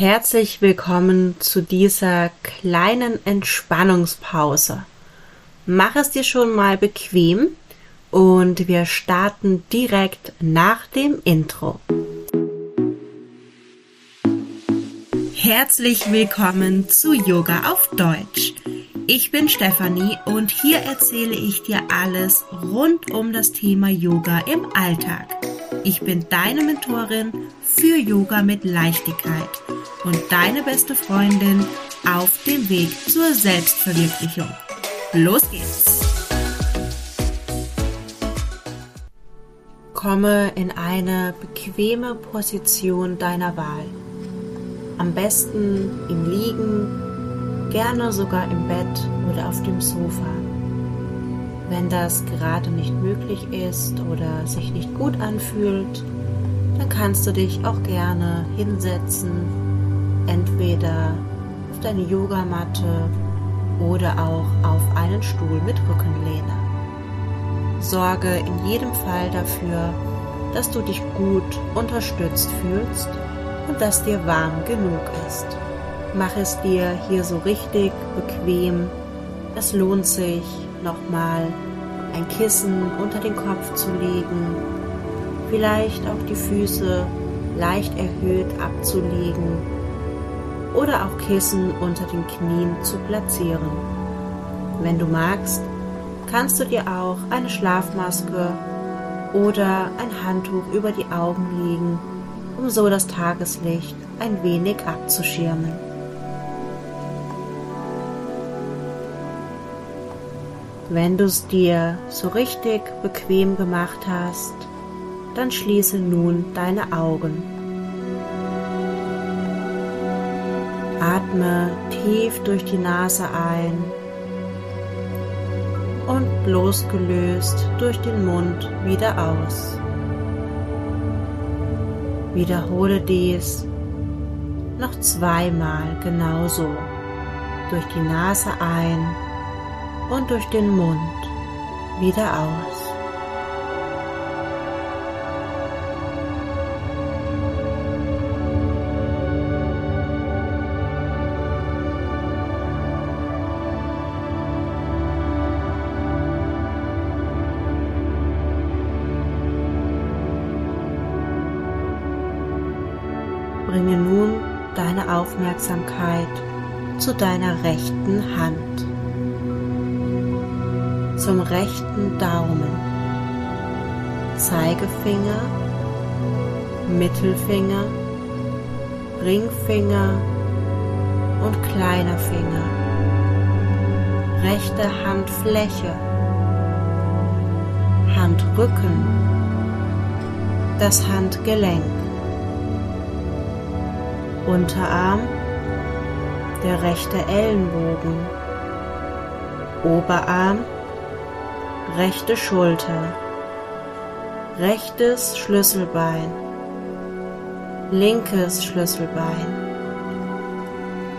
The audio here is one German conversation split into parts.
Herzlich willkommen zu dieser kleinen Entspannungspause. Mach es dir schon mal bequem und wir starten direkt nach dem Intro. Herzlich willkommen zu Yoga auf Deutsch. Ich bin Stefanie und hier erzähle ich dir alles rund um das Thema Yoga im Alltag. Ich bin deine Mentorin für Yoga mit Leichtigkeit und deine beste Freundin auf dem Weg zur Selbstverwirklichung. Los geht's! Komme in eine bequeme Position deiner Wahl. Am besten im Liegen, gerne sogar im Bett oder auf dem Sofa. Wenn das gerade nicht möglich ist oder sich nicht gut anfühlt, dann kannst du dich auch gerne hinsetzen, entweder auf deine Yogamatte oder auch auf einen Stuhl mit Rückenlehne. Sorge in jedem Fall dafür, dass du dich gut unterstützt fühlst und dass dir warm genug ist. Mach es dir hier so richtig bequem. Es lohnt sich, nochmal ein Kissen unter den Kopf zu legen, vielleicht auch die Füße leicht erhöht abzulegen oder auch Kissen unter den Knien zu platzieren. Wenn du magst, kannst du dir auch eine Schlafmaske oder ein Handtuch über die Augen legen, um so das Tageslicht ein wenig abzuschirmen. Wenn du es dir so richtig bequem gemacht hast, dann schließe nun deine Augen. Atme tief durch die Nase ein und losgelöst durch den Mund wieder aus. Wiederhole dies noch zweimal genauso durch die Nase ein und durch den Mund wieder aus. Aufmerksamkeit zu deiner rechten Hand. Zum rechten Daumen, Zeigefinger, Mittelfinger, Ringfinger und kleiner Finger, rechte Handfläche, Handrücken, das Handgelenk, Unterarm, der rechte Ellenbogen, Oberarm, rechte Schulter, rechtes Schlüsselbein, linkes Schlüsselbein,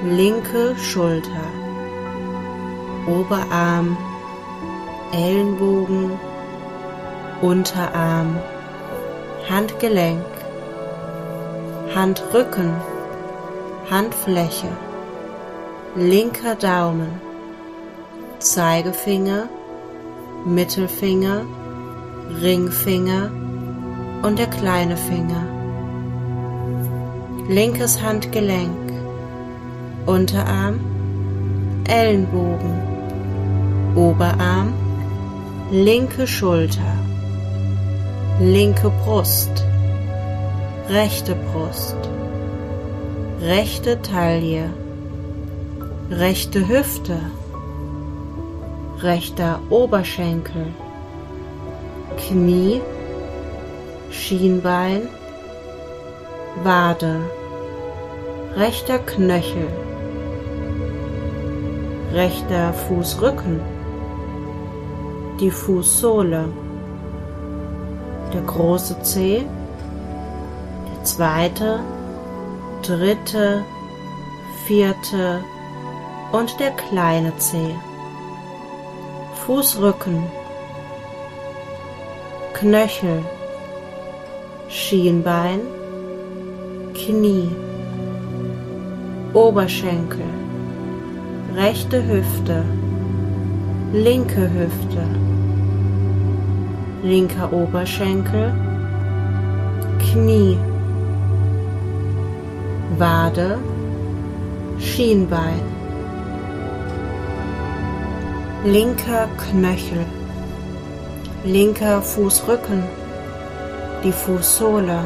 linke Schulter, Oberarm, Ellenbogen, Unterarm, Handgelenk, Handrücken, Handfläche, linker Daumen, Zeigefinger, Mittelfinger, Ringfinger. Und der kleine Finger. Linkes Handgelenk, Unterarm, Ellenbogen, Oberarm, linke Schulter, linke Brust, rechte Brust, rechte Taille, rechte Hüfte. Rechter Oberschenkel, Knie, Schienbein, Wade, rechter Knöchel, rechter Fußrücken, die Fußsohle, der große Zeh, der zweite, dritte, vierte und der kleine Zeh. Fußrücken, Knöchel, Schienbein, Knie, Oberschenkel, rechte Hüfte, linke Hüfte, linker Oberschenkel, Knie, Wade, Schienbein, linker Knöchel, linker Fußrücken, die Fußsohle,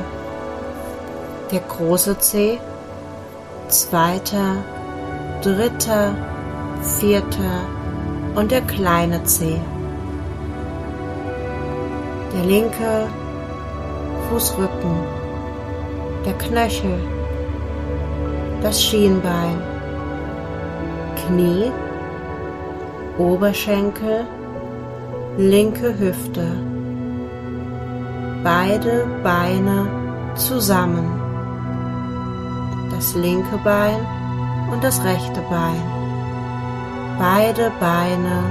der große Zeh, zweiter, dritter, vierter und der kleine Zeh. Der linke Fußrücken, der Knöchel, das Schienbein, Knie, Oberschenkel, linke Hüfte, beide Beine zusammen, das linke Bein und das rechte Bein, beide Beine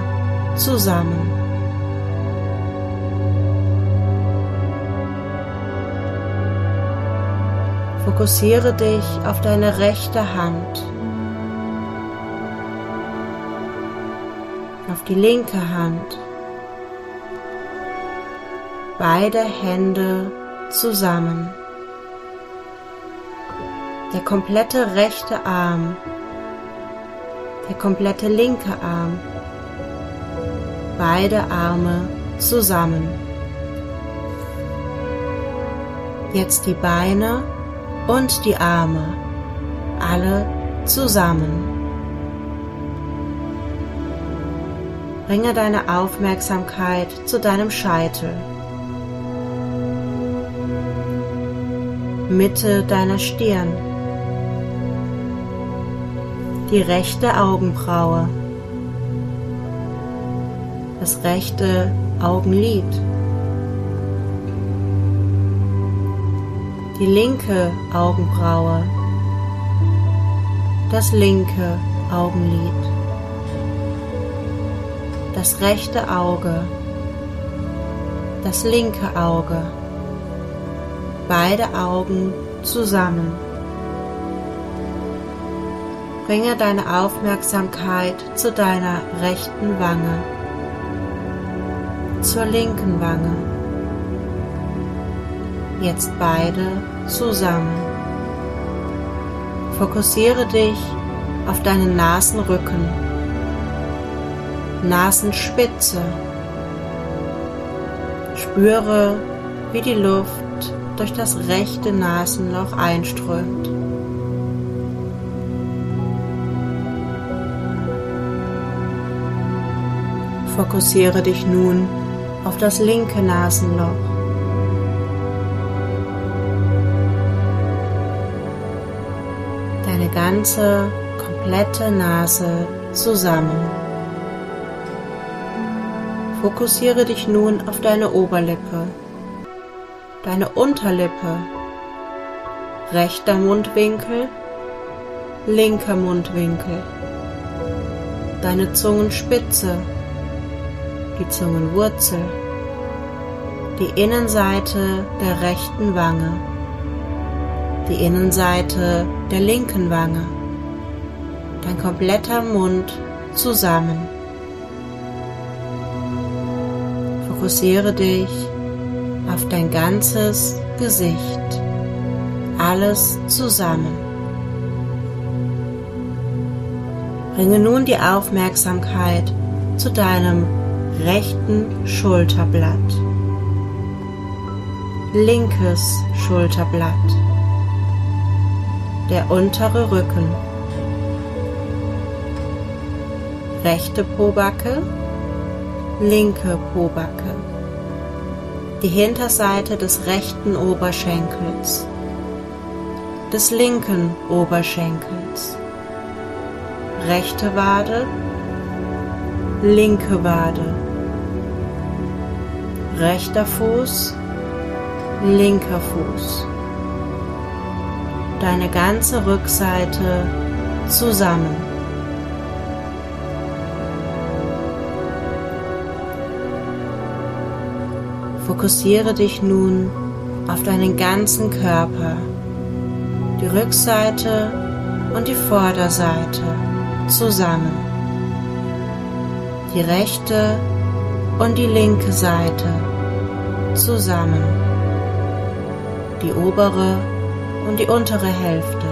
zusammen. Fokussiere dich auf deine rechte Hand, auf die linke Hand, beide Hände zusammen, der komplette rechte Arm, der komplette linke Arm, beide Arme zusammen. Jetzt die Beine und die Arme, alle zusammen. Bringe deine Aufmerksamkeit zu deinem Scheitel. Mitte deiner Stirn. Die rechte Augenbraue. Das rechte Augenlid. Die linke Augenbraue, das linke Augenlid, das rechte Auge, das linke Auge, beide Augen zusammen. Bringe deine Aufmerksamkeit zu deiner rechten Wange, zur linken Wange jetzt beide zusammen. Fokussiere dich auf deinen Nasenrücken, Nasenspitze. Spüre, wie die Luft durch das rechte Nasenloch einströmt. Fokussiere dich nun auf das linke Nasenloch. Ganze, komplette Nase zusammen. Fokussiere dich nun auf deine Oberlippe, deine Unterlippe, rechter Mundwinkel, linker Mundwinkel, deine Zungenspitze, die Zungenwurzel, die Innenseite der rechten Wange die Innenseite der linken Wange, dein kompletter Mund zusammen. Fokussiere dich auf dein ganzes Gesicht, alles zusammen. Bringe nun die Aufmerksamkeit zu deinem rechten Schulterblatt, linkes Schulterblatt der untere Rücken, rechte Pobacke, linke Pobacke, die Hinterseite des rechten Oberschenkels, des linken Oberschenkels, rechte Wade, linke Wade, rechter Fuß, linker Fuß deine ganze Rückseite zusammen. Fokussiere dich nun auf deinen ganzen Körper, die Rückseite und die Vorderseite zusammen. Die rechte und die linke Seite zusammen. Die obere und die untere Hälfte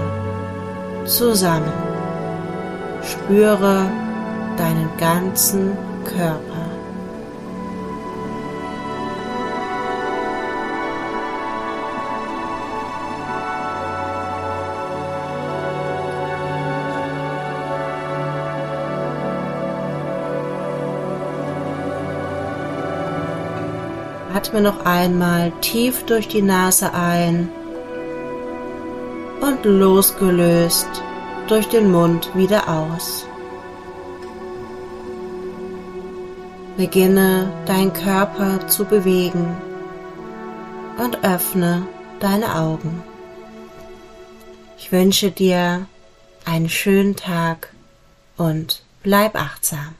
zusammen. Spüre deinen ganzen Körper. Atme noch einmal tief durch die Nase ein und losgelöst durch den Mund wieder aus. Beginne deinen Körper zu bewegen und öffne deine Augen. Ich wünsche dir einen schönen Tag und bleib achtsam.